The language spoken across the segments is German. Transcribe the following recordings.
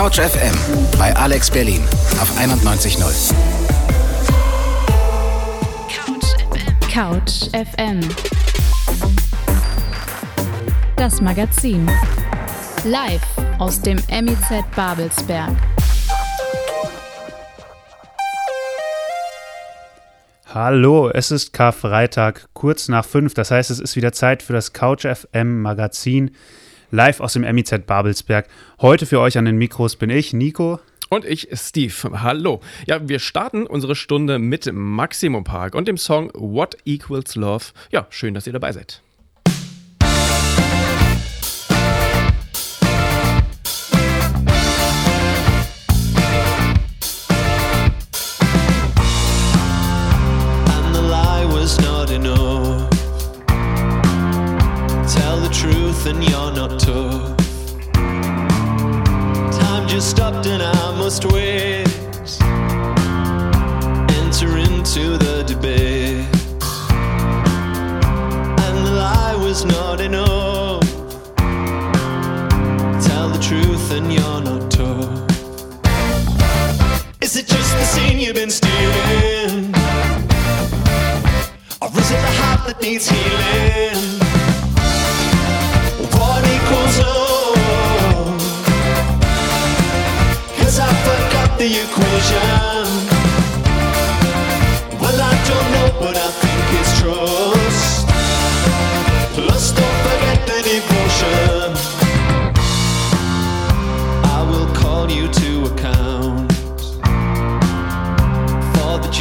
Couch FM bei Alex Berlin auf 91.0. Couch FM. Das Magazin. Live aus dem MIZ Babelsberg. Hallo, es ist Karfreitag, kurz nach fünf. Das heißt, es ist wieder Zeit für das Couch FM Magazin, live aus dem MIZ Babelsberg. Heute für euch an den Mikros bin ich, Nico. Und ich, Steve. Hallo. Ja, wir starten unsere Stunde mit Maximum Park und dem Song What Equals Love. Ja, schön, dass ihr dabei seid. And you're not tough. Is it just the scene you've been stealing? Or is it the heart that needs healing? What equals love? Cause I forgot the equation. Well, I don't know, but I think it's trust.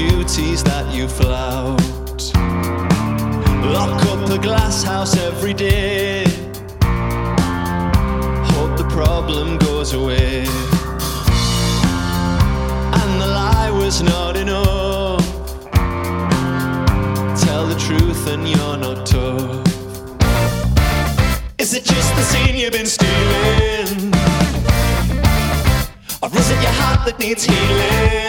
Duties that you flout. Lock up the glass house every day. Hope the problem goes away. And the lie was not enough. Tell the truth and you're not tough. Is it just the scene you've been stealing? Or is it your heart that needs healing?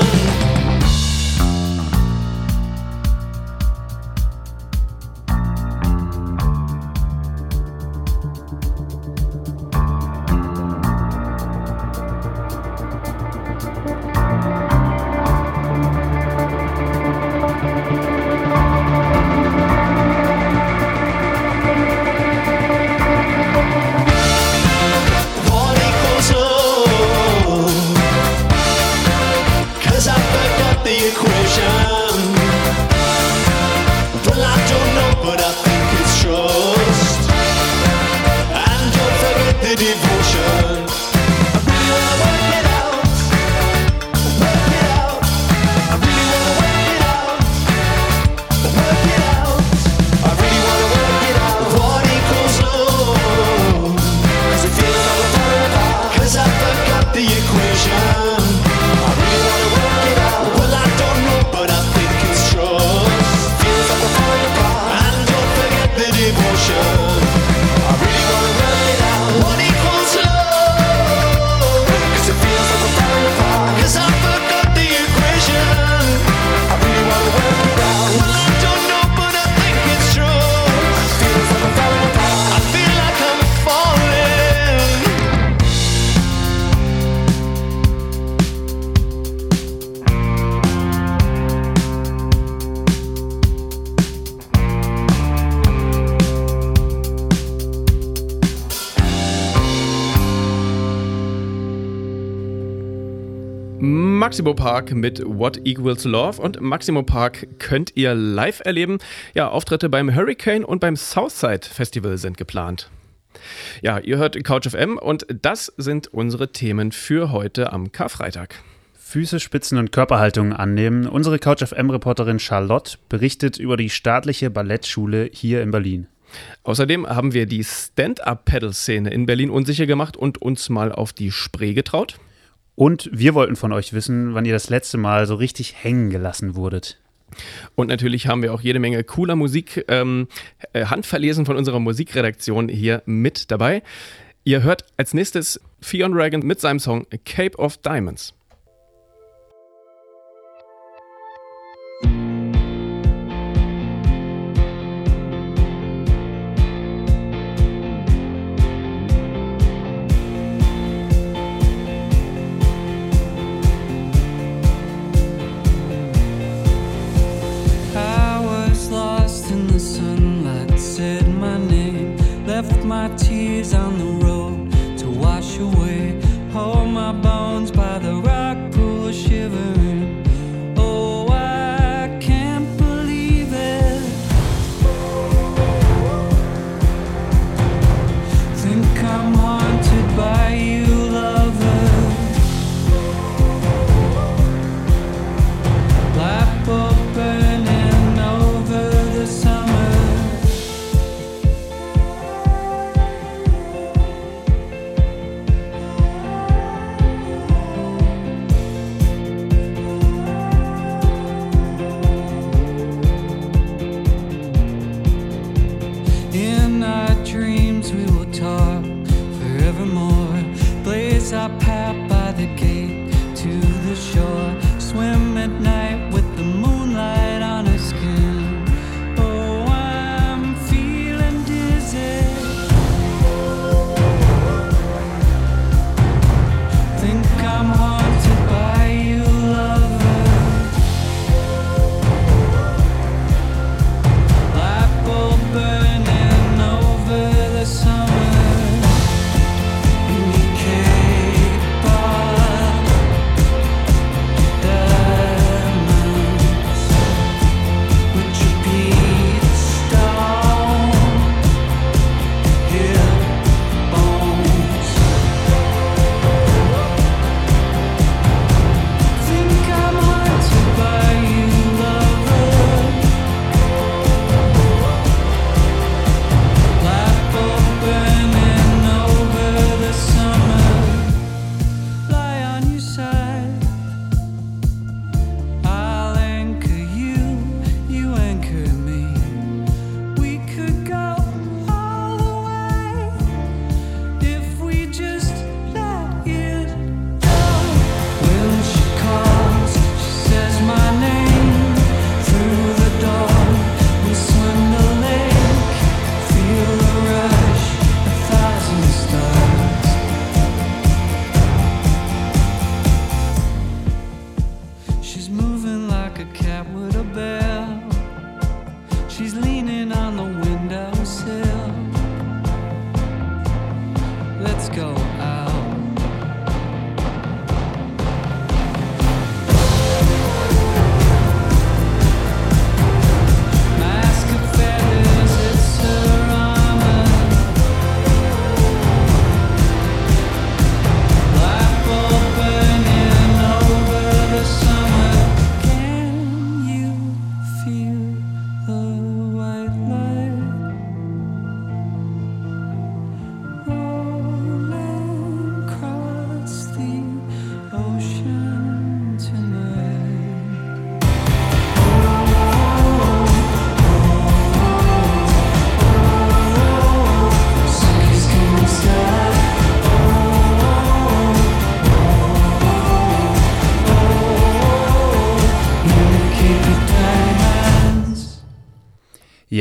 Maximo Park mit What Equals Love und Maximo Park könnt ihr live erleben. Ja, Auftritte beim Hurricane und beim Southside Festival sind geplant. Ja, ihr hört Couch FM und das sind unsere Themen für heute am Karfreitag. Füße, Spitzen und Körperhaltung annehmen. Unsere Couch FM-Reporterin Charlotte berichtet über die staatliche Ballettschule hier in Berlin. Außerdem haben wir die Stand-Up-Pedal-Szene in Berlin unsicher gemacht und uns mal auf die Spree getraut. Und wir wollten von euch wissen, wann ihr das letzte Mal so richtig hängen gelassen wurdet. Und natürlich haben wir auch jede Menge cooler Musik, ähm, äh, handverlesen von unserer Musikredaktion hier mit dabei. Ihr hört als nächstes Fionn Reagan mit seinem Song Cape of Diamonds.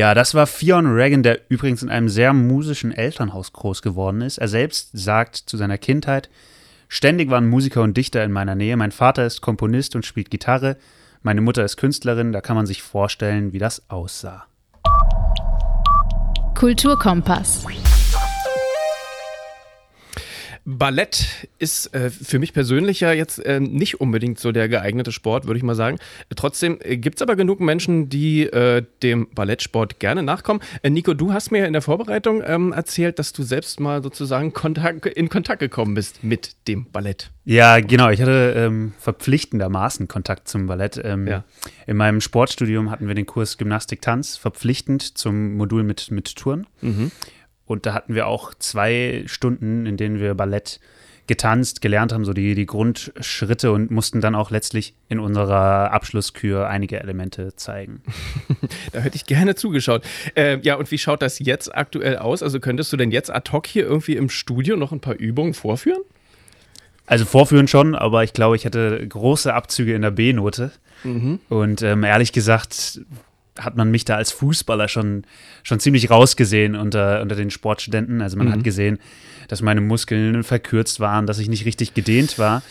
Ja, das war Fionn Reagan, der übrigens in einem sehr musischen Elternhaus groß geworden ist. Er selbst sagt zu seiner Kindheit, ständig waren Musiker und Dichter in meiner Nähe. Mein Vater ist Komponist und spielt Gitarre. Meine Mutter ist Künstlerin. Da kann man sich vorstellen, wie das aussah. Kulturkompass. Ballett ist äh, für mich persönlich ja jetzt äh, nicht unbedingt so der geeignete Sport, würde ich mal sagen. Trotzdem äh, gibt es aber genug Menschen, die äh, dem Ballettsport gerne nachkommen. Äh, Nico, du hast mir in der Vorbereitung ähm, erzählt, dass du selbst mal sozusagen Kontakt, in Kontakt gekommen bist mit dem Ballett. Ja, genau. Ich hatte ähm, verpflichtendermaßen Kontakt zum Ballett. Ähm, Ja. In meinem Sportstudium hatten wir den Kurs Gymnastik-Tanz verpflichtend zum Modul mit, mit Touren. Und da hatten wir auch zwei Stunden, in denen wir Ballett getanzt, gelernt haben, so die, die Grundschritte und mussten dann auch letztlich in unserer Abschlusskür einige Elemente zeigen. Da hätte ich gerne zugeschaut. Äh, ja, und wie schaut das jetzt aktuell aus? Also könntest du denn jetzt ad hoc hier irgendwie im Studio noch ein paar Übungen vorführen? Also vorführen schon, aber ich glaube, ich hatte große Abzüge in der B-Note. Und ähm, ehrlich gesagt hat man mich da als Fußballer schon, schon ziemlich rausgesehen unter, unter den Sportstudenten. Also man hat gesehen, dass meine Muskeln verkürzt waren, dass ich nicht richtig gedehnt war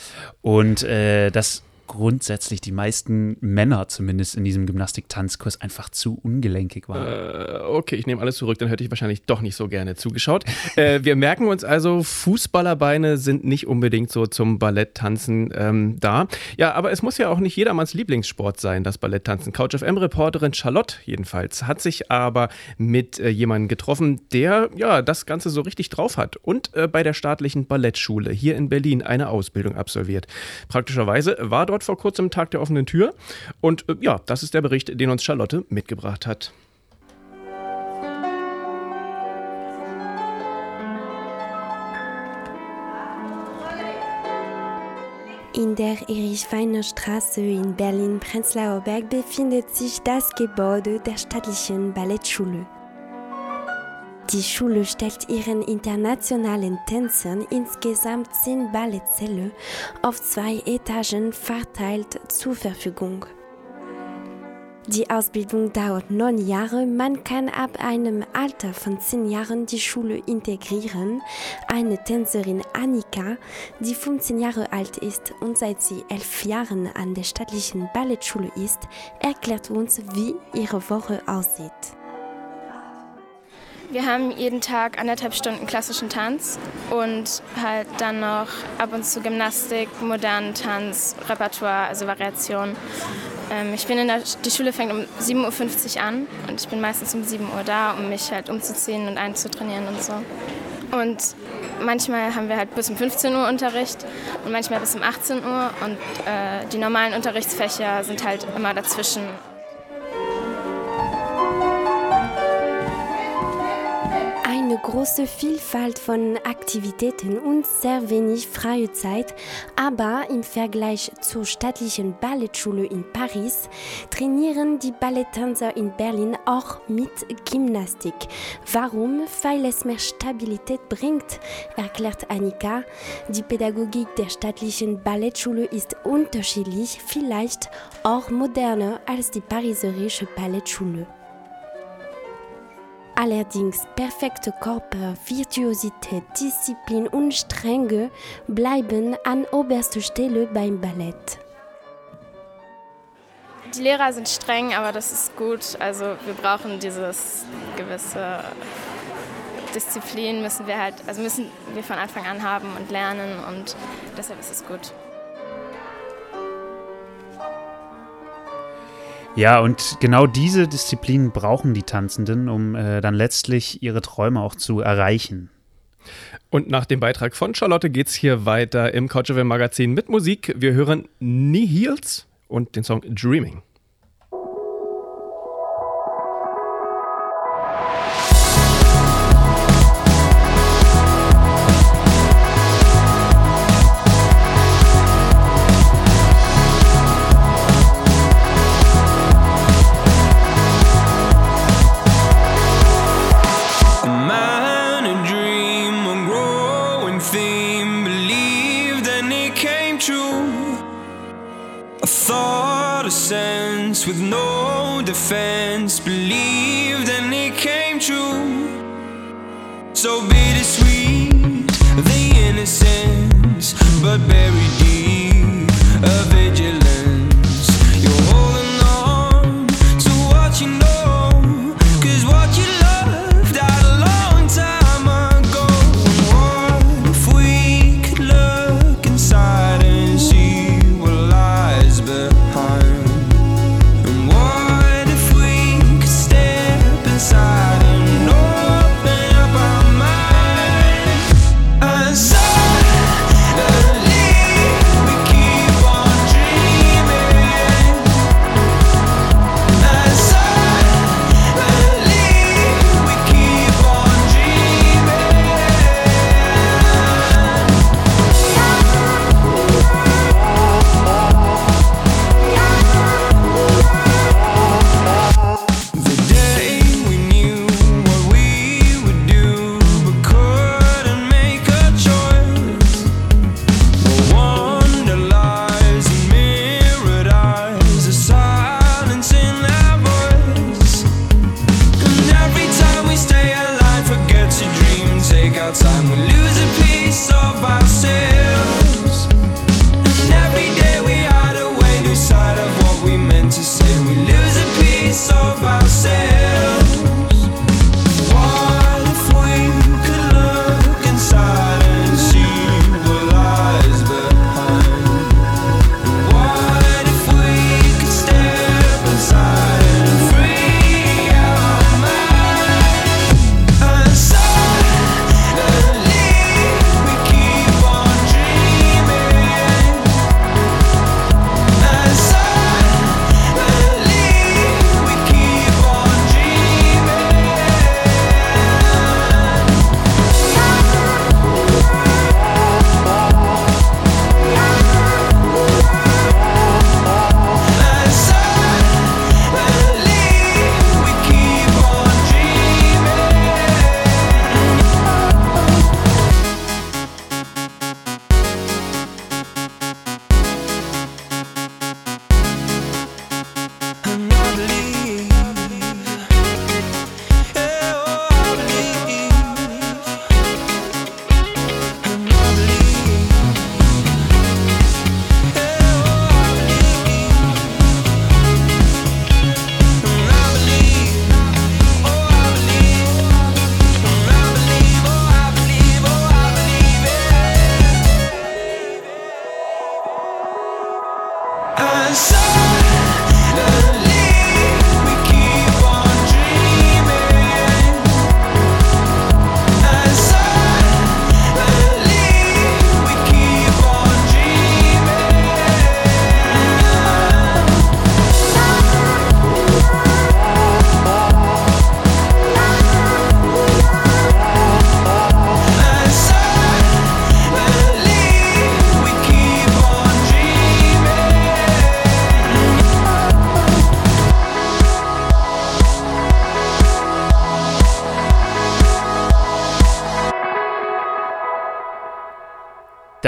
und äh, dass grundsätzlich die meisten Männer zumindest in diesem Gymnastik-Tanzkurs einfach zu ungelenkig waren. Äh, okay, ich nehme alles zurück, dann hätte ich wahrscheinlich doch nicht so gerne zugeschaut. äh, wir merken uns also, Fußballerbeine sind nicht unbedingt so zum Balletttanzen ähm, da. Ja, aber es muss ja auch nicht jedermanns Lieblingssport sein, das Balletttanzen. Couch FM-Reporterin Charlotte jedenfalls hat sich aber mit äh, jemandem getroffen, der ja das Ganze so richtig drauf hat und äh, bei der staatlichen Ballettschule hier in Berlin eine Ausbildung absolviert. Praktischerweise war dort vor kurzem Tag der offenen Tür und äh, ja, das ist der Bericht, den uns Charlotte mitgebracht hat. In der Erich-Weiner-Straße in Berlin-Prenzlauer Berg befindet sich das Gebäude der staatlichen Ballettschule. Die Schule stellt ihren internationalen Tänzern insgesamt zehn Ballettsäle auf zwei Etagen verteilt zur Verfügung. Die Ausbildung dauert neun Jahre. Man kann ab einem Alter von zehn Jahren die Schule integrieren. Eine Tänzerin Annika, die 15 Jahre alt ist und seit sie elf Jahren an der staatlichen Ballettschule ist, erklärt uns, wie ihre Woche aussieht. Wir haben jeden Tag anderthalb Stunden klassischen Tanz und halt dann noch ab und zu Gymnastik, modernen Tanz, Repertoire, also Variation. Ähm, ich bin in der, die Schule fängt um 7.50 Uhr an und ich bin meistens um 7 Uhr da, um mich halt umzuziehen und einzutrainieren und so. Und manchmal haben wir halt bis um 15 Uhr Unterricht und manchmal bis um 18 Uhr und äh, die normalen Unterrichtsfächer sind halt immer dazwischen. Eine große Vielfalt von Aktivitäten und sehr wenig freie Zeit, aber im Vergleich zur staatlichen Ballettschule in Paris trainieren die Balletttänzer in Berlin auch mit Gymnastik. Warum? Weil es mehr Stabilität bringt, erklärt Annika. Die Pädagogik der staatlichen Ballettschule ist unterschiedlich, vielleicht auch moderner als die pariserische Ballettschule. Allerdings perfekte Körper, Virtuosität, Disziplin und Strenge bleiben an oberster Stelle beim Ballett. Die Lehrer sind streng, aber das ist gut. Also wir brauchen dieses gewisse Disziplin müssen wir halt, also müssen wir von Anfang an haben und lernen und deshalb ist es gut. Ja, und genau diese Disziplinen brauchen die Tanzenden, um äh, dann letztlich ihre Träume auch zu erreichen. Und nach dem Beitrag von Charlotte geht's hier weiter im Couch FM Magazin mit Musik. Wir hören Knee Heels und den Song Dreaming.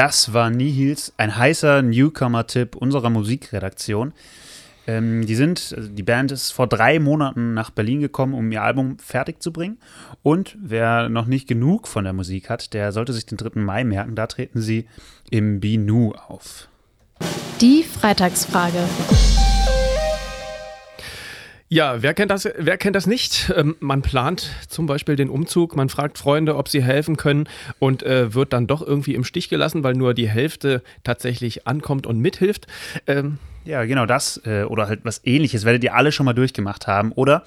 Das war Nihils, ein heißer Newcomer-Tipp unserer Musikredaktion. Ähm, die sind, also die Band ist vor drei Monaten nach Berlin gekommen, um ihr Album fertig zu bringen. Und wer noch nicht genug von der Musik hat, der sollte sich den 3. Mai merken. Da treten sie im Binu auf. Die Freitagsfrage. Ja, wer kennt das, wer kennt das nicht? Ähm, man plant zum Beispiel den Umzug, man fragt Freunde, ob sie helfen können und äh, wird dann doch irgendwie im Stich gelassen, weil nur die Hälfte tatsächlich ankommt und mithilft. Ähm, Ja, genau das äh, oder halt was ähnliches werdet ihr alle schon mal durchgemacht haben. Oder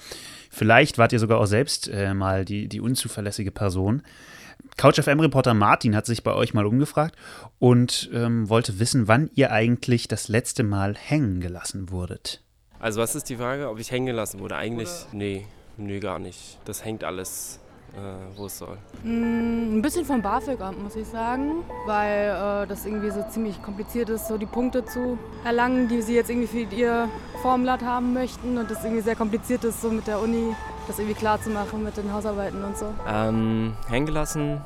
vielleicht wart ihr sogar auch selbst äh, mal die, die unzuverlässige Person. Couch FM-Reporter Martin hat sich bei euch mal umgefragt und ähm, wollte wissen, wann ihr eigentlich das letzte Mal hängen gelassen wurdet. Also was ist die Frage, ob ich hängen gelassen wurde? Eigentlich, nee, nee, gar nicht. Das hängt alles, äh, wo es soll. Mm, Ein bisschen vom BAföG-Amt, muss ich sagen, weil äh, das irgendwie so ziemlich kompliziert ist, so die Punkte zu erlangen, die sie jetzt irgendwie für ihr Formblatt haben möchten und das irgendwie sehr kompliziert ist, so mit der Uni das irgendwie klar zu machen mit den Hausarbeiten und so. Ähm, hängen gelassen?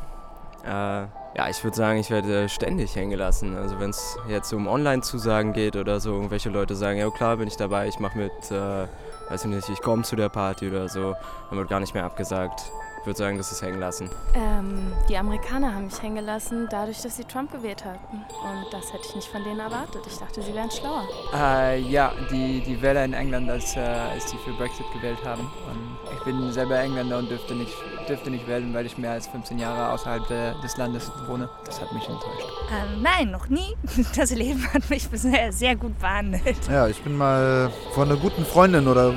Äh, ja, ich würde sagen, ich werde ständig hängen gelassen. Also wenn es jetzt um Online-Zusagen geht oder so, irgendwelche Leute sagen, ja klar, bin ich dabei, ich mache mit, äh, weiß ich nicht, ich komme zu der Party oder so, dann wird gar nicht mehr abgesagt. Ich würde sagen, das ist hängen lassen. Ähm, die Amerikaner haben mich hängen gelassen, dadurch, dass sie Trump gewählt hatten. Und das hätte ich nicht von denen erwartet. Ich dachte, sie wären schlauer. Äh, ja, die, die Wähler in England, als, äh, als die für Brexit gewählt haben. Und ich bin selber Engländer und dürfte nicht, dürfte nicht wählen, weil ich mehr als 15 Jahre außerhalb der, des Landes wohne. Das hat mich enttäuscht. Ähm, nein, noch nie. Das Leben hat mich bisher sehr gut behandelt. Ja, ich bin mal von einer guten Freundin oder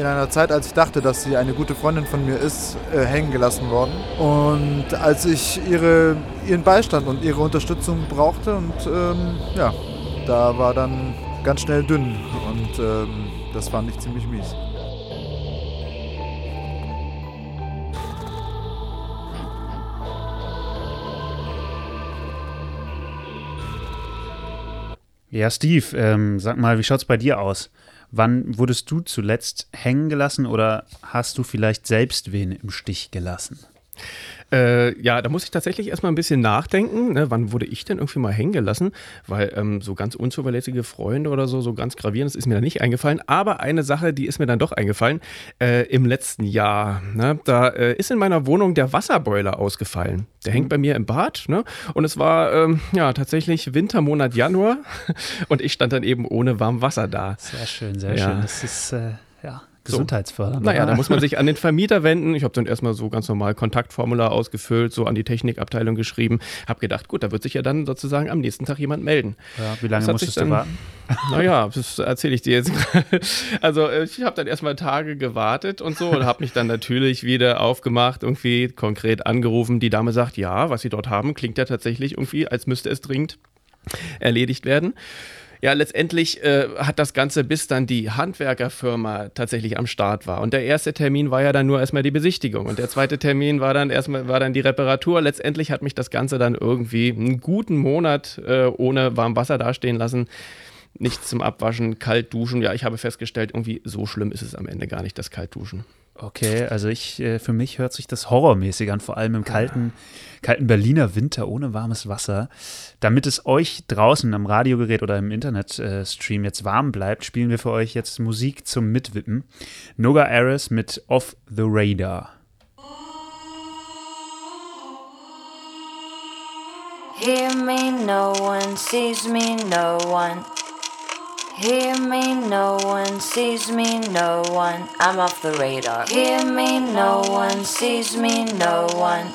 in einer Zeit, als ich dachte, dass sie eine gute Freundin von mir ist, äh, hängen gelassen worden. Und als ich ihre, ihren Beistand und ihre Unterstützung brauchte und ähm, ja, da war dann ganz schnell dünn und ähm, das fand ich ziemlich mies. Ja, Steve, ähm, sag mal, wie schaut's bei dir aus? Wann wurdest du zuletzt hängen gelassen oder hast du vielleicht selbst wen im Stich gelassen? Äh, ja, da muss ich tatsächlich erstmal ein bisschen nachdenken. Ne? Wann wurde ich denn irgendwie mal hängen gelassen? Weil ähm, so ganz unzuverlässige Freunde oder so, so ganz gravierendes ist mir da nicht eingefallen. Aber eine Sache, die ist mir dann doch eingefallen. Äh, Im letzten Jahr, ne? da äh, ist in meiner Wohnung der Wasserboiler ausgefallen. Der hängt bei mir im Bad. Ne? Und es war ähm, ja tatsächlich Wintermonat Januar. Und ich stand dann eben ohne warm Wasser da. Sehr schön, sehr Ja. schön. Das ist äh, ja gesundheitsfördernd. Naja, oder? da muss man sich an den Vermieter wenden. Ich habe dann erstmal so ganz normal Kontaktformular ausgefüllt, so an die Technikabteilung geschrieben. Habe gedacht, gut, da wird sich ja dann sozusagen am nächsten Tag jemand melden. Ja, wie lange musstest sich du dann- warten? Naja, das erzähle ich dir jetzt. Also ich habe dann erstmal Tage gewartet und so und habe mich dann natürlich wieder aufgemacht, irgendwie konkret angerufen. Die Dame sagt, ja, was sie dort haben, klingt ja tatsächlich irgendwie, als müsste es dringend erledigt werden. Ja, letztendlich äh, hat das Ganze, bis dann die Handwerkerfirma tatsächlich am Start war. Und der erste Termin war ja dann nur erstmal die Besichtigung. Und der zweite Termin war dann erstmal war dann die Reparatur. Letztendlich hat mich das Ganze dann irgendwie einen guten Monat äh, ohne warm Wasser dastehen lassen. Nichts zum Abwaschen, kalt duschen. Ja, ich habe festgestellt, irgendwie so schlimm ist es am Ende gar nicht, das Kaltduschen. Okay, also ich, äh, für mich hört sich das horrormäßig an, vor allem im kalten, kalten Berliner Winter ohne warmes Wasser. Damit es euch draußen am Radiogerät oder im Internetstream jetzt warm bleibt, spielen wir für euch jetzt Musik zum Mitwippen. Noga Aris mit Off the Radar. Hear me, no one sees me, no one. Hear me, no one sees me, no one. I'm off the radar. Hear me, no one sees me, no one.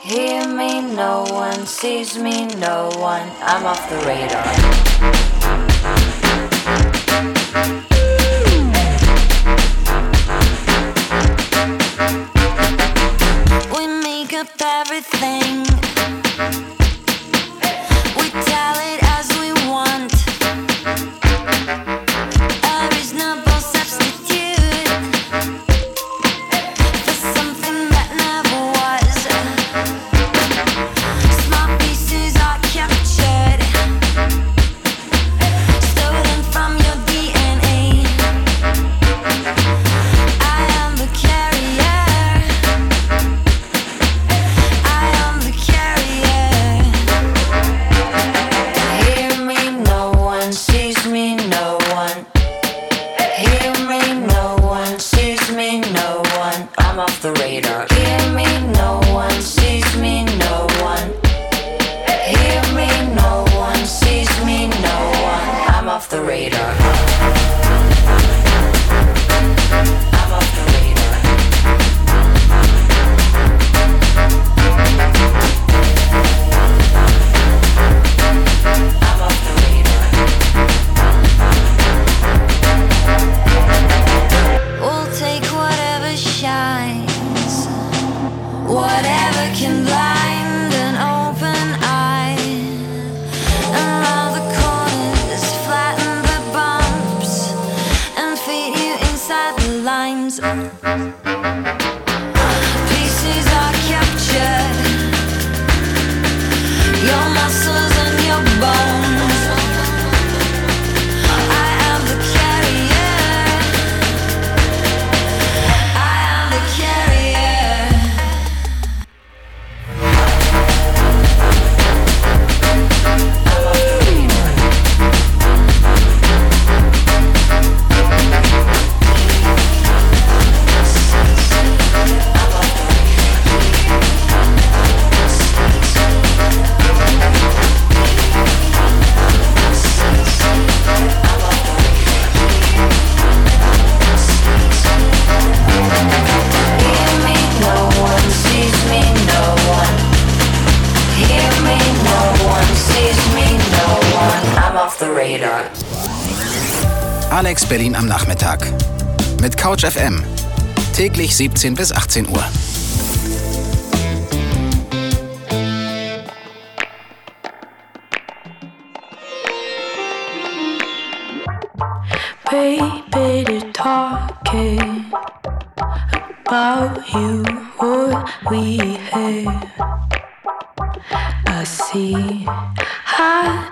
Hear me, no one sees me, no one. I'm off the radar. We make up everything. Alex Berlin am Nachmittag. Mit Couch FM. Täglich 17 bis 18 Uhr. Baby, about you, what we have. I see. I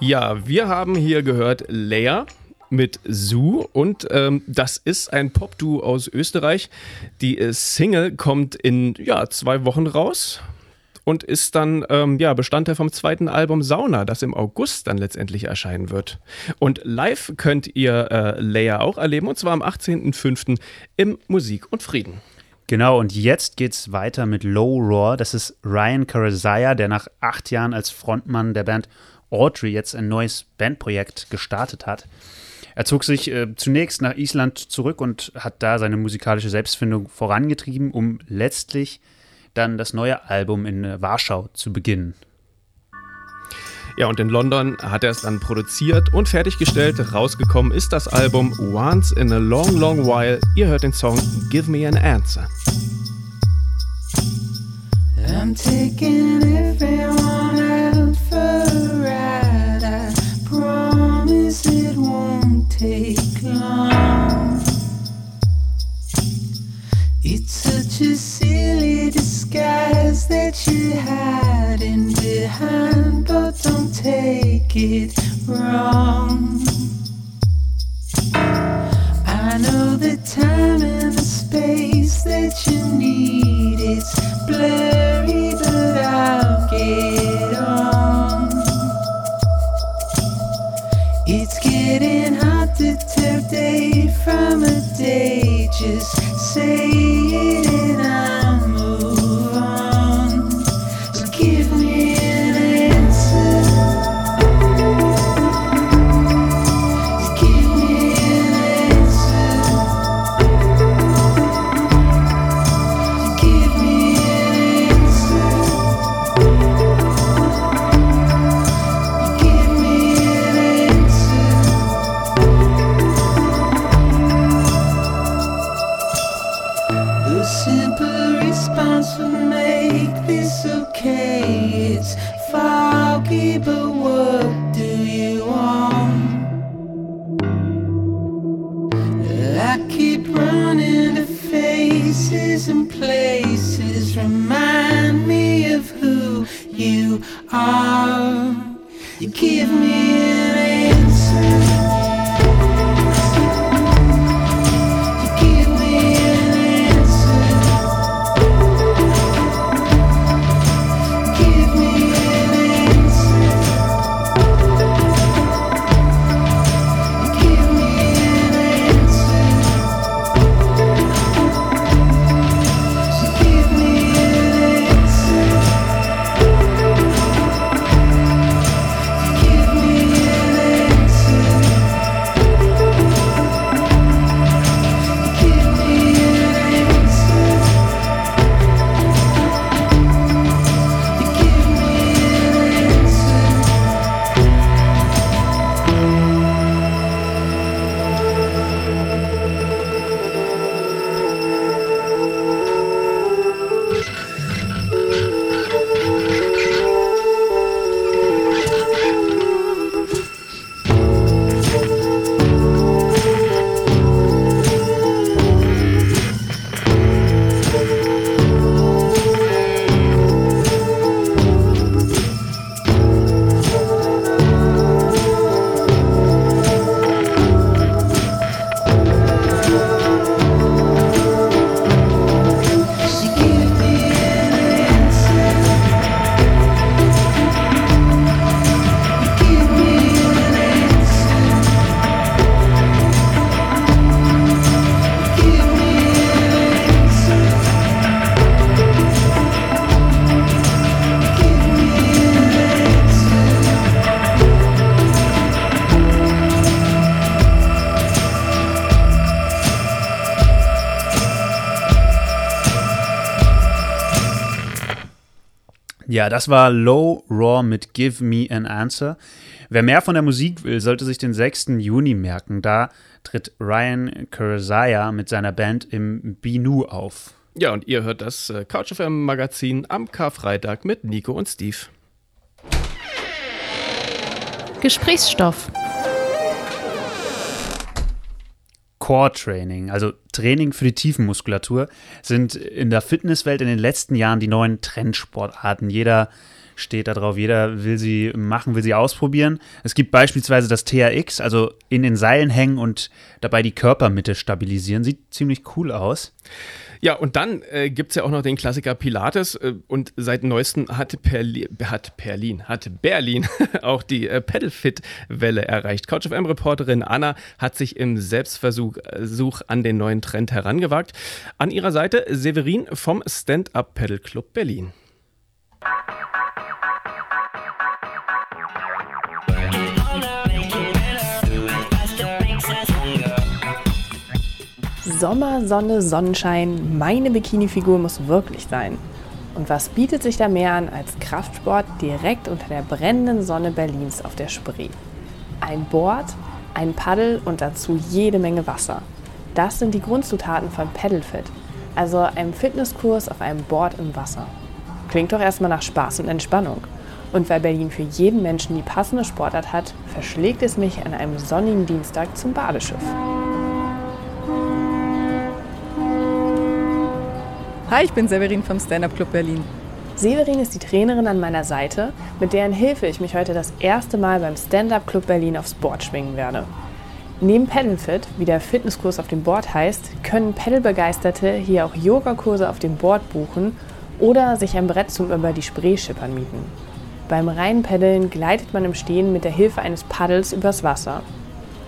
Ja, wir haben hier gehört Leia mit Sue und ähm, das ist ein Pop-Duo aus Österreich. Die äh, Single kommt in ja, zwei Wochen raus und ist dann ähm, ja, Bestandteil vom zweiten Album Sauna, das im August dann letztendlich erscheinen wird. Und live könnt ihr äh, Leia auch erleben und zwar am 18.05. im Musik und Frieden. Genau, und jetzt geht's weiter mit Low Roar. Das ist Ryan Karazaya, der nach acht Jahren als Frontmann der Band Audrey jetzt ein neues Bandprojekt gestartet hat. Er zog sich äh, zunächst nach Island zurück und hat da seine musikalische Selbstfindung vorangetrieben, um letztlich dann das neue Album in äh, Warschau zu beginnen. Ja, und in London hat er es dann produziert und fertiggestellt. Rausgekommen ist das Album Once in a Long, Long While. Ihr hört den Song Give Me an Answer. I'm taking everyone out for take long. It's such a silly disguise that you're hiding behind, but don't take it wrong. I know the time and the space that you need. It's blurry, Ja, das war Low Raw mit Give Me an Answer. Wer mehr von der Musik will, sollte sich den 6. Juni merken. Da tritt Ryan Kurzaya mit seiner Band im Binu auf. Ja, und ihr hört das äh, Couch FM Magazin am Karfreitag mit Nico und Steve. Gesprächsstoff. Core Training, also Training für die Tiefenmuskulatur, sind in der Fitnesswelt in den letzten Jahren die neuen Trendsportarten. Jeder steht da drauf, jeder will sie machen, will sie ausprobieren. Es gibt beispielsweise das TRX, also in den Seilen hängen und dabei die Körpermitte stabilisieren. Sieht ziemlich cool aus. Ja, und dann äh, gibt es ja auch noch den Klassiker Pilates äh, und seit neuestem hat, Perli hat Berlin, hat Berlin auch die äh, Pedalfit-Welle erreicht. CouchFM-Reporterin Anna hat sich im Selbstversuch äh, an den neuen Trend herangewagt. An ihrer Seite Severin vom Stand-Up Pedal Club Berlin. Sommer, Sonne, Sonnenschein, meine Bikini-Figur muss wirklich sein. Und was bietet sich da mehr an als Kraftsport direkt unter der brennenden Sonne Berlins auf der Spree? Ein Board, ein Paddel und dazu jede Menge Wasser. Das sind die Grundzutaten von Paddlefit, also einem Fitnesskurs auf einem Board im Wasser. Klingt doch erstmal nach Spaß und Entspannung. Und weil Berlin für jeden Menschen die passende Sportart hat, verschlägt es mich an einem sonnigen Dienstag zum Badeschiff. Hi, ich bin Severin vom Stand-Up Club Berlin. Severin ist die Trainerin an meiner Seite, mit deren Hilfe ich mich heute das erste Mal beim Stand-Up Club Berlin aufs Board schwingen werde. Neben Pedalfit, wie der Fitnesskurs auf dem Board heißt, können Pedalbegeisterte hier auch Yogakurse auf dem Board buchen oder sich ein Brett zum über die Spree schippern mieten. Beim reinen Paddeln gleitet man im Stehen mit der Hilfe eines Paddels übers Wasser.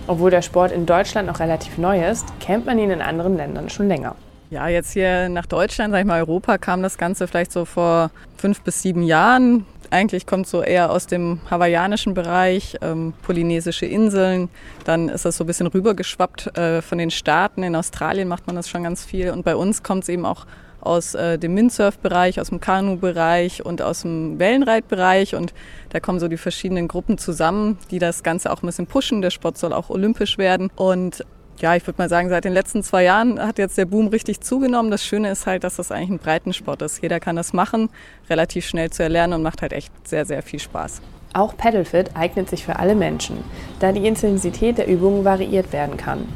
Obwohl der Sport in Deutschland noch relativ neu ist, kennt man ihn in anderen Ländern schon länger. Ja, jetzt hier nach Deutschland, sag ich mal, Europa kam das Ganze vielleicht so vor fünf bis sieben Jahren. Eigentlich kommt so eher aus dem hawaiianischen Bereich, ähm, polynesische Inseln. Dann ist das so ein bisschen rübergeschwappt äh, von den Staaten. In Australien macht man das schon ganz viel. Und bei uns kommt es eben auch aus äh, dem Windsurf-Bereich, aus dem Kanu-Bereich und aus dem Wellenreitbereich. Und da kommen so die verschiedenen Gruppen zusammen, die das Ganze auch ein bisschen pushen. Der Sport soll auch olympisch werden. Und ja, ich würde mal sagen, seit den letzten zwei Jahren hat jetzt der Boom richtig zugenommen. Das Schöne ist halt, dass das eigentlich ein Breitensport ist. Jeder kann das machen, relativ schnell zu erlernen und macht halt echt sehr, sehr viel Spaß. Auch Paddlefit eignet sich für alle Menschen, da die Intensität der Übungen variiert werden kann.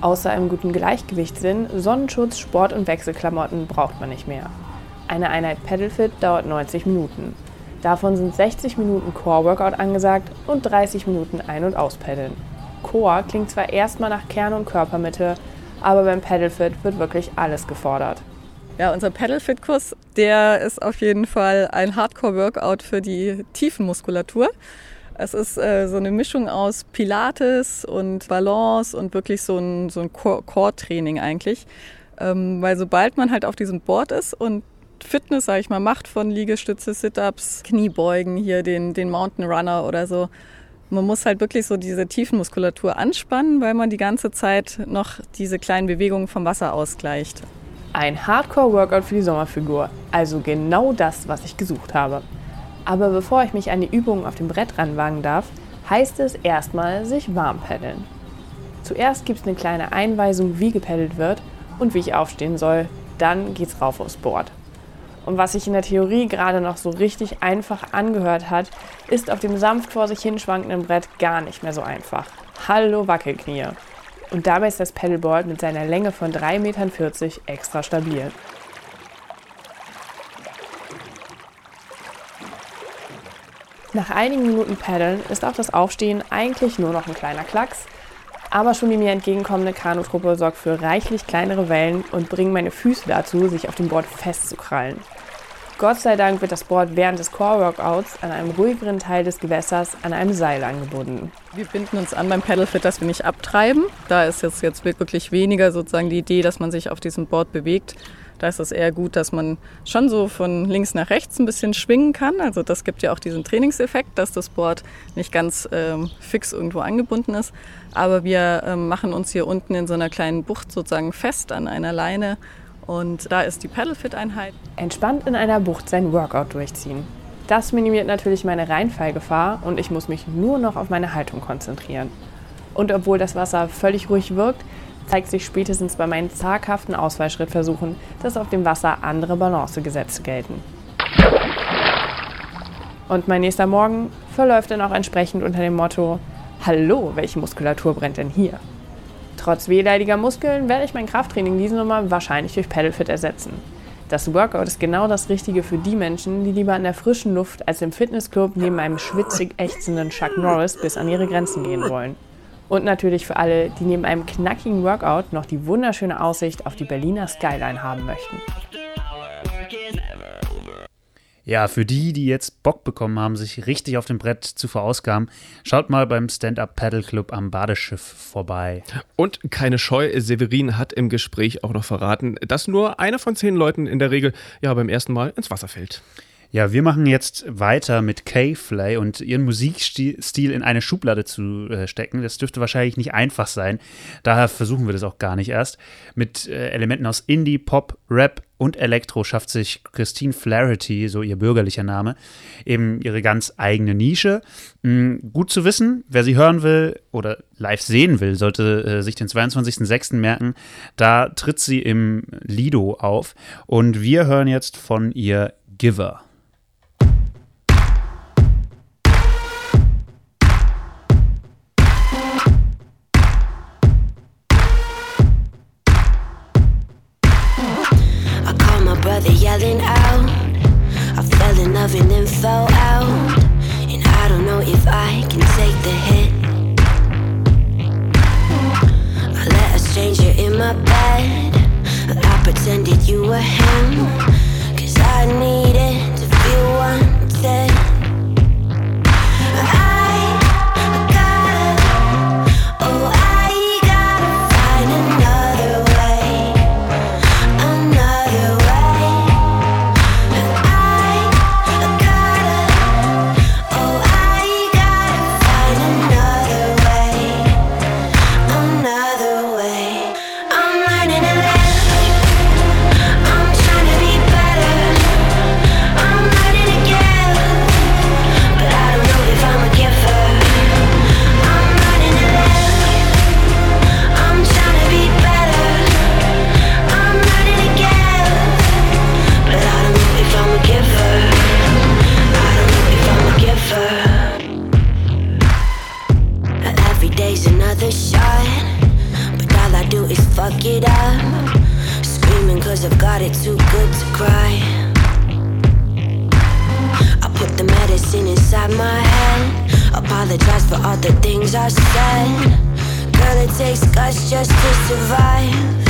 Außer einem guten Gleichgewichtssinn, Sonnenschutz, Sport- und Wechselklamotten braucht man nicht mehr. Eine Einheit Pedalfit dauert 90 Minuten. Davon sind 60 Minuten Core-Workout angesagt und 30 Minuten Ein- und Auspaddeln. Core klingt zwar erstmal nach Kern- und Körpermitte, aber beim Pedalfit wird wirklich alles gefordert. Ja, unser Pedalfit-Kurs, der ist auf jeden Fall ein Hardcore-Workout für die Tiefenmuskulatur. Es ist äh, so eine Mischung aus Pilates und Balance und wirklich so ein, so ein Core- Core-Training eigentlich. Ähm, weil sobald man halt auf diesem Board ist und Fitness, sag ich mal, macht von Liegestütze, Sit-Ups, Kniebeugen, hier den, den Mountain Runner oder so, man muss halt wirklich so diese Tiefenmuskulatur anspannen, weil man die ganze Zeit noch diese kleinen Bewegungen vom Wasser ausgleicht. Ein Hardcore-Workout für die Sommerfigur, also genau das, was ich gesucht habe. Aber bevor ich mich an die Übungen auf dem Brett ranwagen darf, heißt es erstmal sich warm paddeln. Zuerst gibt es eine kleine Einweisung, wie gepaddelt wird und wie ich aufstehen soll. Dann geht's rauf aufs Board. Und was sich in der Theorie gerade noch so richtig einfach angehört hat, ist auf dem sanft vor sich hinschwankenden Brett gar nicht mehr so einfach. Hallo Wackelknie. Und dabei ist das Paddleboard mit seiner Länge von 3,40 Metern extra stabil. Nach einigen Minuten Paddeln ist auch das Aufstehen eigentlich nur noch ein kleiner Klacks. Aber schon die mir entgegenkommende Kanutruppe sorgt für reichlich kleinere Wellen und bringt meine Füße dazu, sich auf dem Board festzukrallen. Gott sei Dank wird das Board während des Core-Workouts an einem ruhigeren Teil des Gewässers an einem Seil angebunden. Wir binden uns an beim Paddlefit, dass wir nicht abtreiben. Da ist jetzt, jetzt wirklich weniger sozusagen die Idee, dass man sich auf diesem Board bewegt. Da ist es eher gut, dass man schon so von links nach rechts ein bisschen schwingen kann. Also das gibt ja auch diesen Trainingseffekt, dass das Board nicht ganz ähm, fix irgendwo angebunden ist. Aber wir ähm, machen uns hier unten in so einer kleinen Bucht sozusagen fest an einer Leine. Und da ist die Paddlefit-Einheit. Entspannt in einer Bucht sein Workout durchziehen. Das minimiert natürlich meine Reinfallgefahr und ich muss mich nur noch auf meine Haltung konzentrieren. Und obwohl das Wasser völlig ruhig wirkt, zeigt sich spätestens bei meinen zaghaften Ausfallschrittversuchen, dass auf dem Wasser andere Balancegesetze gelten. Und mein nächster Morgen verläuft dann auch entsprechend unter dem Motto: Hallo, welche Muskulatur brennt denn hier? Trotz wehleidiger Muskeln werde ich mein Krafttraining diesen Sommer wahrscheinlich durch Pedalfit ersetzen. Das Workout ist genau das Richtige für die Menschen, die lieber in der frischen Luft als im Fitnessclub neben einem schwitzig ächzenden Chuck Norris bis an ihre Grenzen gehen wollen. Und natürlich für alle, die neben einem knackigen Workout noch die wunderschöne Aussicht auf die Berliner Skyline haben möchten. Ja, für die, die jetzt Bock bekommen haben, sich richtig auf dem Brett zu verausgaben, schaut mal beim Stand-Up Paddle Club am Badeschiff vorbei. Und keine Scheu, Severin hat im Gespräch auch noch verraten, dass nur einer von zehn Leuten in der Regel ja beim ersten Mal ins Wasser fällt. Ja, wir machen jetzt weiter mit K-Flay und ihren Musikstil in eine Schublade zu äh, stecken. Das dürfte wahrscheinlich nicht einfach sein. Daher versuchen wir das auch gar nicht erst. Mit äh, Elementen aus Indie, Pop, Rap und Elektro schafft sich Christine Flaherty, so ihr bürgerlicher Name, eben ihre ganz eigene Nische. Mhm, gut zu wissen, wer sie hören will oder live sehen will, sollte äh, sich den 22.06. merken. Da tritt sie im Lido auf und wir hören jetzt von ihr Giver. Just to survive.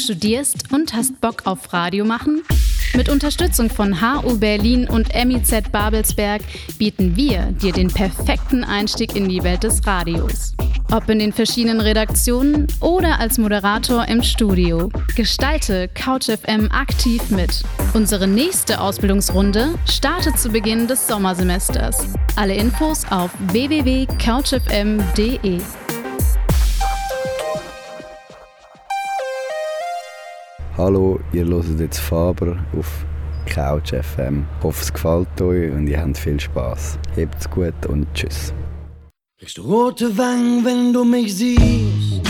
Studierst und hast Bock auf Radio machen? Mit Unterstützung von HU Berlin und MIZ Babelsberg bieten wir dir den perfekten Einstieg in die Welt des Radios. Ob in den verschiedenen Redaktionen oder als Moderator im Studio. Gestalte CouchFM aktiv mit. Unsere nächste Ausbildungsrunde startet zu Beginn des Sommersemesters. Alle Infos auf www.couchfm.de. Hallo, ihr hört jetzt Faber auf Couch FM. Ich hoffe, es gefällt euch und ihr habt viel Spaß. Habt's gut und tschüss. Kriegst du rote Wangen, wenn du mich siehst?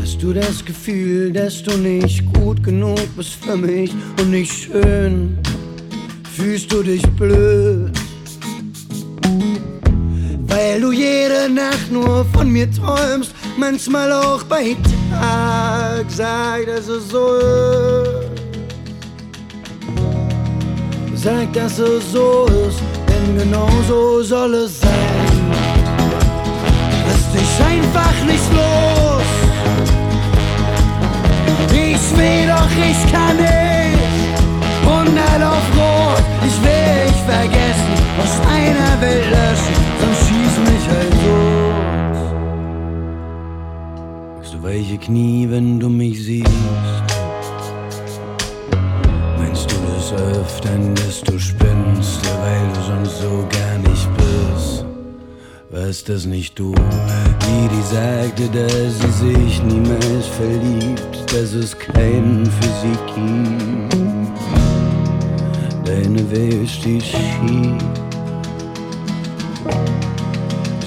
Hast du das Gefühl, dass du nicht gut genug bist für mich und nicht schön? Fühlst du dich blöd? Weil du jede Nacht nur von mir träumst, manchmal auch bei Sag, dass es so ist. Sag, dass es so ist, denn genau so soll es sein. Lass dich einfach nicht los. Ich will doch, ich kann nicht. 100 auf Rot, ich will dich vergessen. Was einer will löschen, sonst schieß mich halt tot. Welche Knie, wenn du mich siehst? Meinst du des Öfteren, dass du spinnst, weil du sonst so gar nicht bist? Warst das nicht du, die die sagte, dass sie sich niemals verliebt, dass es keinen für sie gibt? Deine Welt steht schief.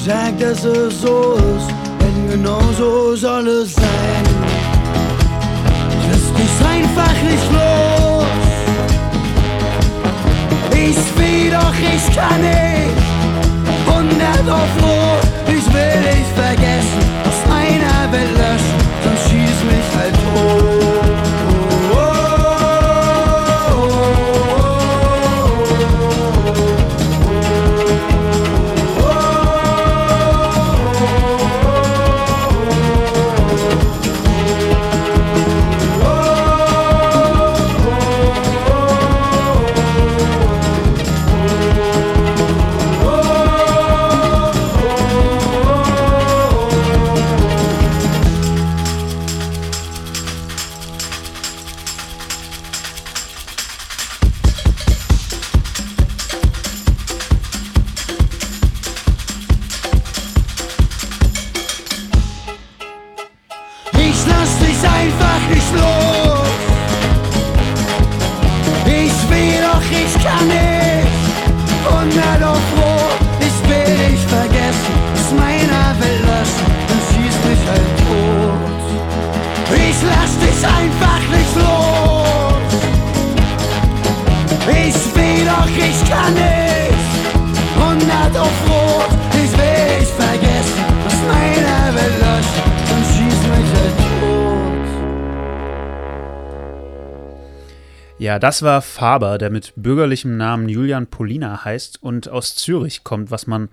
Sag, dass es so ist, genau so soll es sein. Lass dich einfach nicht los. Ich will doch, ich kann nicht. 100 auf Rot, ich will dich vergessen. Aus einer Welt löschen, sonst schieß mich halt tot. Das war Faber, der mit bürgerlichem Namen Julian Polina heißt und aus Zürich kommt, was man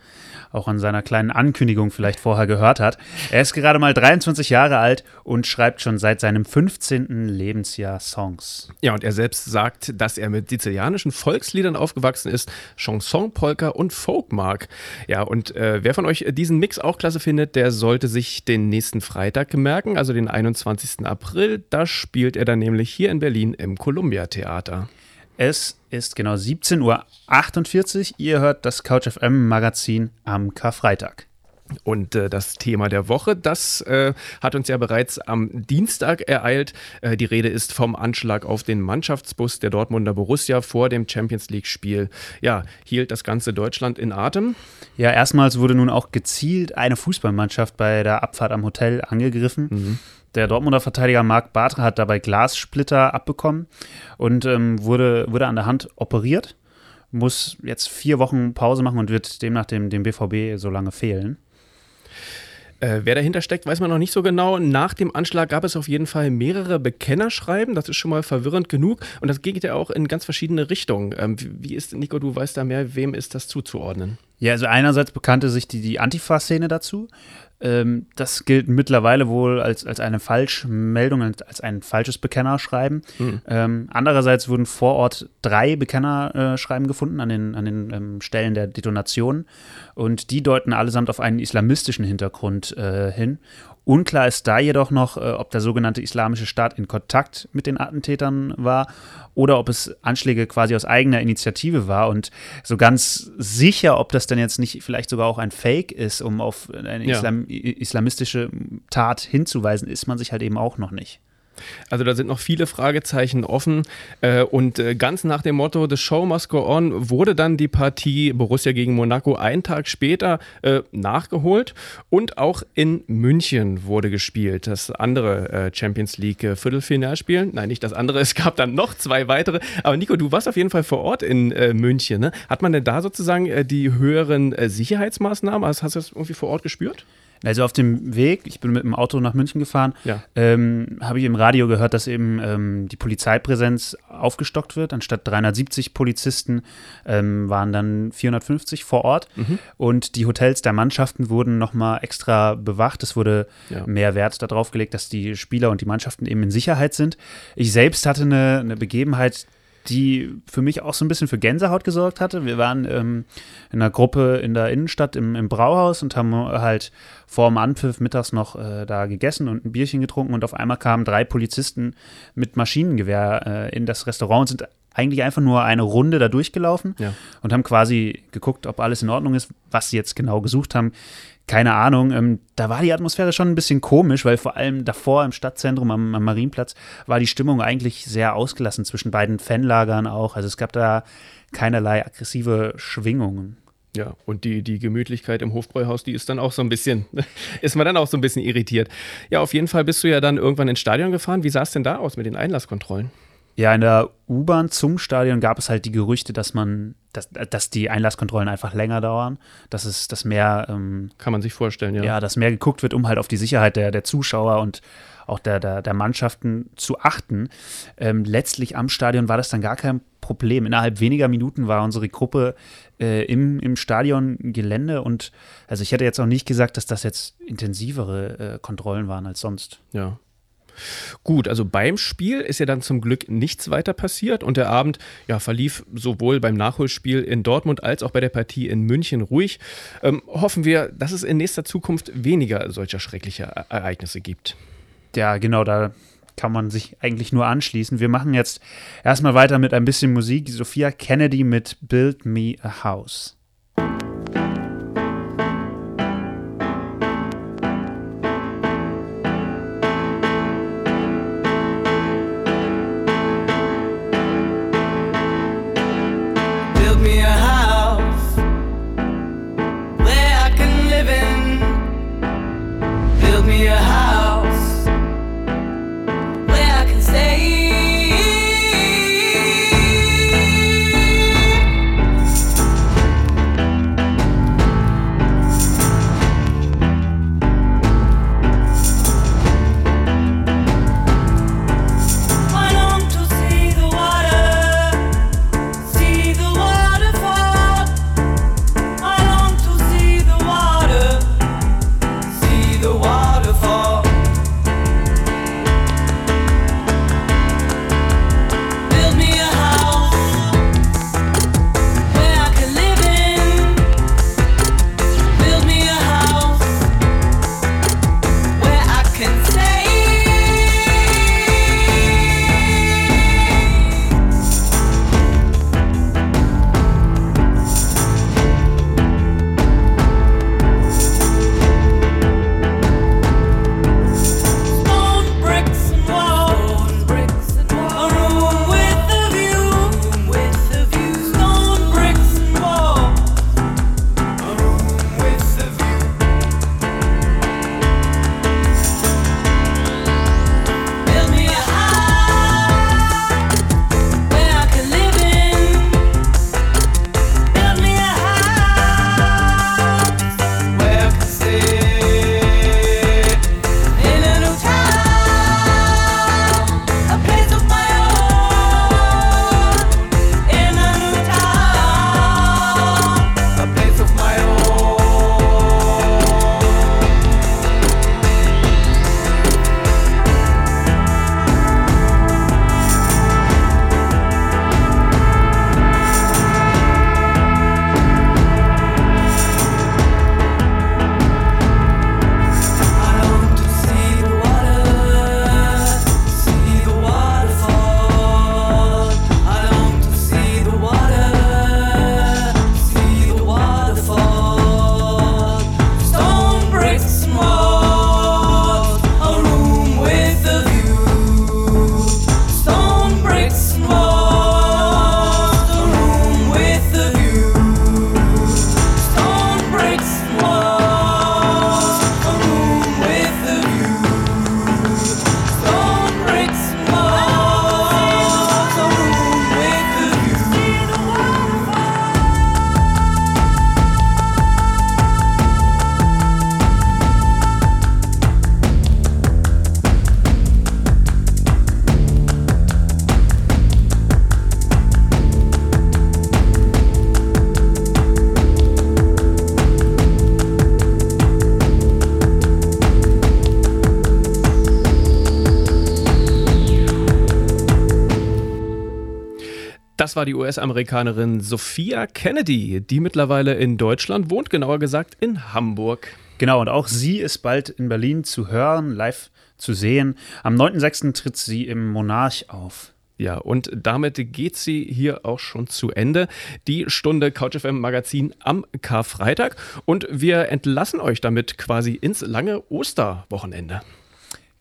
auch an seiner kleinen Ankündigung vielleicht vorher gehört hat. Er ist gerade mal 23 Jahre alt und schreibt schon seit seinem 15. Lebensjahr Songs. Ja, und er selbst sagt, dass er mit sizilianischen Volksliedern aufgewachsen ist, Chanson, Polka und Folk mag. Ja, und äh, wer von euch diesen Mix auch klasse findet, der sollte sich den nächsten Freitag merken, also den 21. April. Da spielt er dann nämlich hier in Berlin im Columbia Theater. Es ist genau 17.48 Uhr. Ihr hört das Couch FM Magazin am Karfreitag. Und äh, das Thema der Woche, das äh, hat uns ja bereits am Dienstag ereilt. Äh, die Rede ist vom Anschlag auf den Mannschaftsbus der Dortmunder Borussia vor dem Champions League-Spiel. Ja, hielt das ganze Deutschland in Atem. Ja, erstmals wurde nun auch gezielt eine Fußballmannschaft bei der Abfahrt am Hotel angegriffen. Mhm. Der Dortmunder Verteidiger Marc Bartra hat dabei Glassplitter abbekommen und ähm, wurde, wurde an der Hand operiert. Muss jetzt vier Wochen Pause machen und wird demnach dem, dem BVB so lange fehlen. Äh, wer dahinter steckt, weiß man noch nicht so genau. Nach dem Anschlag gab es auf jeden Fall mehrere Bekennerschreiben. Das ist schon mal verwirrend genug. Und das geht ja auch in ganz verschiedene Richtungen. Ähm, wie wie ist, Nico, du weißt da mehr, wem ist das zuzuordnen? Ja, also einerseits bekannte sich die, die Antifa-Szene dazu. Ähm, das gilt mittlerweile wohl als, als eine Falschmeldung, als, als ein falsches Bekennerschreiben. Hm. Ähm, andererseits wurden vor Ort drei Bekennerschreiben Schreiben gefunden an den, an den ähm, Stellen der Detonation. Und die deuten allesamt auf einen islamistischen Hintergrund äh, hin. Unklar ist da jedoch noch, äh, ob der sogenannte Islamische Staat in Kontakt mit den Attentätern war oder ob es Anschläge quasi aus eigener Initiative war. Und so ganz sicher, ob das denn jetzt nicht vielleicht sogar auch ein Fake ist, um auf eine Ja. Islam islamistische Tat hinzuweisen, ist man sich halt eben auch noch nicht. Also da sind noch viele Fragezeichen offen. Äh, und äh, ganz nach dem Motto The Show must go on wurde dann die Partie Borussia gegen Monaco einen Tag später äh, nachgeholt. Und auch in München wurde gespielt. Das andere Champions League Viertelfinalspiel. Nein, nicht das andere. Es gab dann noch zwei weitere. Aber Nico, du warst auf jeden Fall vor Ort in München. Ne? Hat man denn da sozusagen die höheren Sicherheitsmaßnahmen? Also hast du das irgendwie vor Ort gespürt? Also auf dem Weg, ich bin mit dem Auto nach München gefahren, Ja. ähm, habe ich im Radio gehört, dass eben ähm, die Polizeipräsenz aufgestockt wird. Anstatt 370 Polizisten ähm, waren dann 450 vor Ort. Mhm. Und die Hotels der Mannschaften wurden nochmal extra bewacht. Es wurde Ja. mehr Wert darauf gelegt, dass die Spieler und die Mannschaften eben in Sicherheit sind. Ich selbst hatte eine, eine Begebenheit, die für mich auch so ein bisschen für Gänsehaut gesorgt hatte. Wir waren ähm, in einer Gruppe in der Innenstadt im, im Brauhaus und haben halt vor dem Anpfiff mittags noch äh, da gegessen und ein Bierchen getrunken und auf einmal kamen drei Polizisten mit Maschinengewehr äh, in das Restaurant und sind eigentlich einfach nur eine Runde da durchgelaufen Ja. und haben quasi geguckt, ob alles in Ordnung ist, was sie jetzt genau gesucht haben. Keine Ahnung. Ähm, da war die Atmosphäre schon ein bisschen komisch, weil vor allem davor im Stadtzentrum am, am Marienplatz war die Stimmung eigentlich sehr ausgelassen zwischen beiden Fanlagern auch. Also es gab da keinerlei aggressive Schwingungen. Ja, und die, die Gemütlichkeit im Hofbräuhaus, die ist dann auch so ein bisschen, ist man dann auch so ein bisschen irritiert. Ja, auf jeden Fall bist du ja dann irgendwann ins Stadion gefahren. Wie sah es denn da aus mit den Einlasskontrollen? Ja, in der U-Bahn zum Stadion gab es halt die Gerüchte, dass man, dass, dass die Einlasskontrollen einfach länger dauern, dass es, dass mehr ähm, Kann man sich vorstellen, ja. ja, dass mehr geguckt wird, um halt auf die Sicherheit der, der Zuschauer und auch der, der, der Mannschaften zu achten. Ähm, letztlich am Stadion war das dann gar kein Problem. Innerhalb weniger Minuten war unsere Gruppe äh, im, im Stadiongelände und also ich hätte jetzt auch nicht gesagt, dass das jetzt intensivere äh, Kontrollen waren als sonst. Ja. Gut, also beim Spiel ist ja dann zum Glück nichts weiter passiert und der Abend ja, verlief sowohl beim Nachholspiel in Dortmund als auch bei der Partie in München ruhig. Ähm, hoffen wir, dass es in nächster Zukunft weniger solcher schrecklicher E- Ereignisse gibt. Ja, genau, da kann man sich eigentlich nur anschließen. Wir machen jetzt erstmal weiter mit ein bisschen Musik. Sophia Kennedy mit Build Me a House. Das war die US-Amerikanerin Sophia Kennedy, die mittlerweile in Deutschland wohnt, genauer gesagt in Hamburg. Genau, und auch sie ist bald in Berlin zu hören, live zu sehen. Am 9.6. tritt sie im Monarch auf. Ja, und damit geht sie hier auch schon zu Ende. Die Stunde CouchFM Magazin am Karfreitag. Und wir entlassen euch damit quasi ins lange Osterwochenende.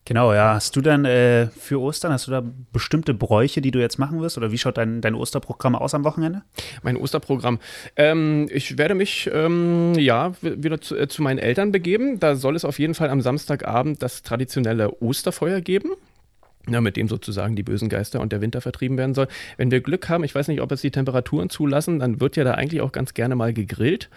Genau, ja. Hast du dann äh, für Ostern, hast du da bestimmte Bräuche, die du jetzt machen wirst? Oder wie schaut dein, dein Osterprogramm aus am Wochenende? Mein Osterprogramm. Ähm, ich werde mich ähm, ja wieder zu, äh, zu meinen Eltern begeben. Da soll es auf jeden Fall am Samstagabend das traditionelle Osterfeuer geben. Ja, mit dem sozusagen die bösen Geister und der Winter vertrieben werden soll. Wenn wir Glück haben, ich weiß nicht, ob es die Temperaturen zulassen, dann wird ja da eigentlich auch ganz gerne mal gegrillt.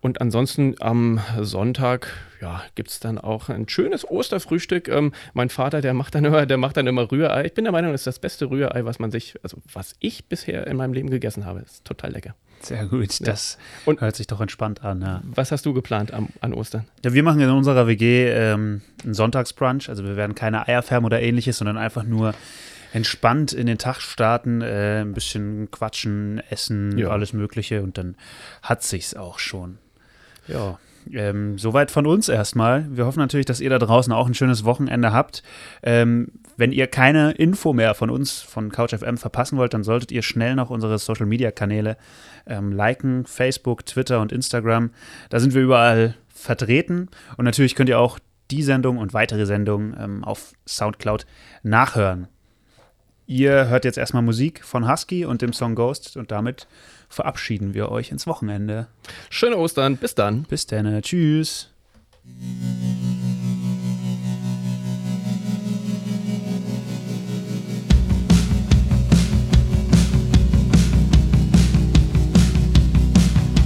Und ansonsten am Sonntag, ja, gibt es dann auch ein schönes Osterfrühstück. Ähm, mein Vater, der macht dann immer, der macht dann immer Rührei. Ich bin der Meinung, das ist das beste Rührei, was man sich, also was ich bisher in meinem Leben gegessen habe. Das ist total lecker. Sehr gut, Ja. das Und hört sich doch entspannt an. Ja. Was hast du geplant am, an Ostern? Ja, wir machen in unserer WG ähm, einen Sonntagsbrunch. Also wir werden keine Eier färben oder ähnliches, sondern einfach nur entspannt in den Tag starten, äh, ein bisschen quatschen, essen, Ja. alles Mögliche und dann hat sich's auch schon. Ja. Ähm, soweit von uns erstmal. Wir hoffen natürlich, dass ihr da draußen auch ein schönes Wochenende habt. Ähm, wenn ihr keine Info mehr von uns, von CouchFM verpassen wollt, dann solltet ihr schnell noch unsere Social Media Kanäle ähm, liken: Facebook, Twitter und Instagram. Da sind wir überall vertreten. Und natürlich könnt ihr auch die Sendung und weitere Sendungen ähm, auf Soundcloud nachhören. Ihr hört jetzt erstmal Musik von Husky und dem Song Ghost und damit verabschieden wir euch ins Wochenende. Schöne Ostern, bis dann. Bis dann, tschüss.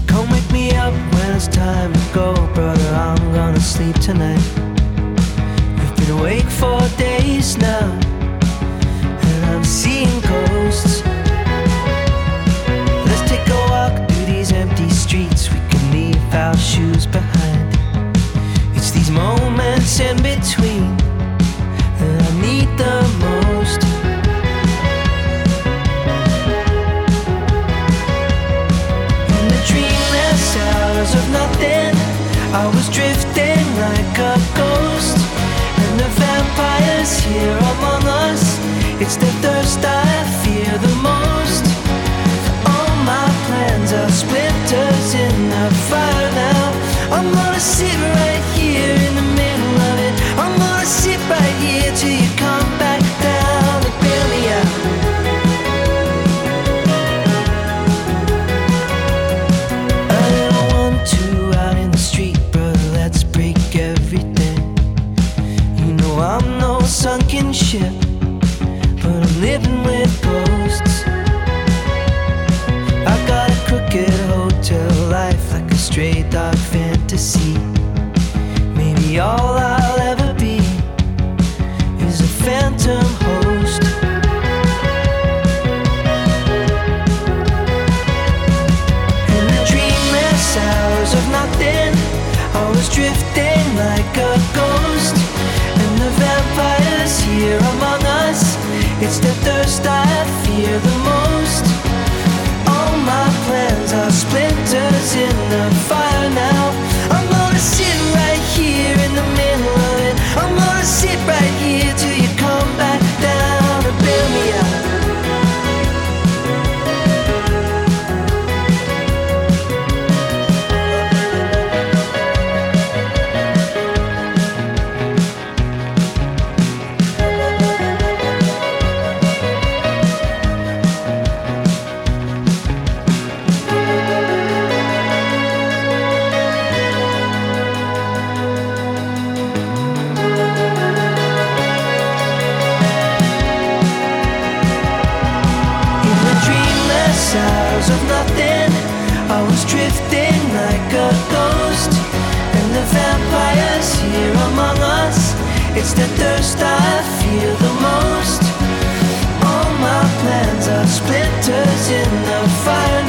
Come wake me up when it's time to go, brother. I'm gonna sleep tonight. We've been awake for days now, seeing ghosts. Let's take a walk through these empty streets. We can leave our shoes behind. It's these moments in between that I need the most. In the dreamless hours of nothing, I was drifting like a ghost. And the vampires here among us, it's the thirst I fear the most. All my plans are splinters in the fire now. I'm gonna sit right here dog fantasy. Maybe all I'll ever be is a phantom host. In the dreamless hours of nothing, I was drifting like a ghost. And the vampires here among us, it's the thirst I fear the most. All my plans are splinters in the fire it's the thirst I feel the most. All my plans are splinters in the fire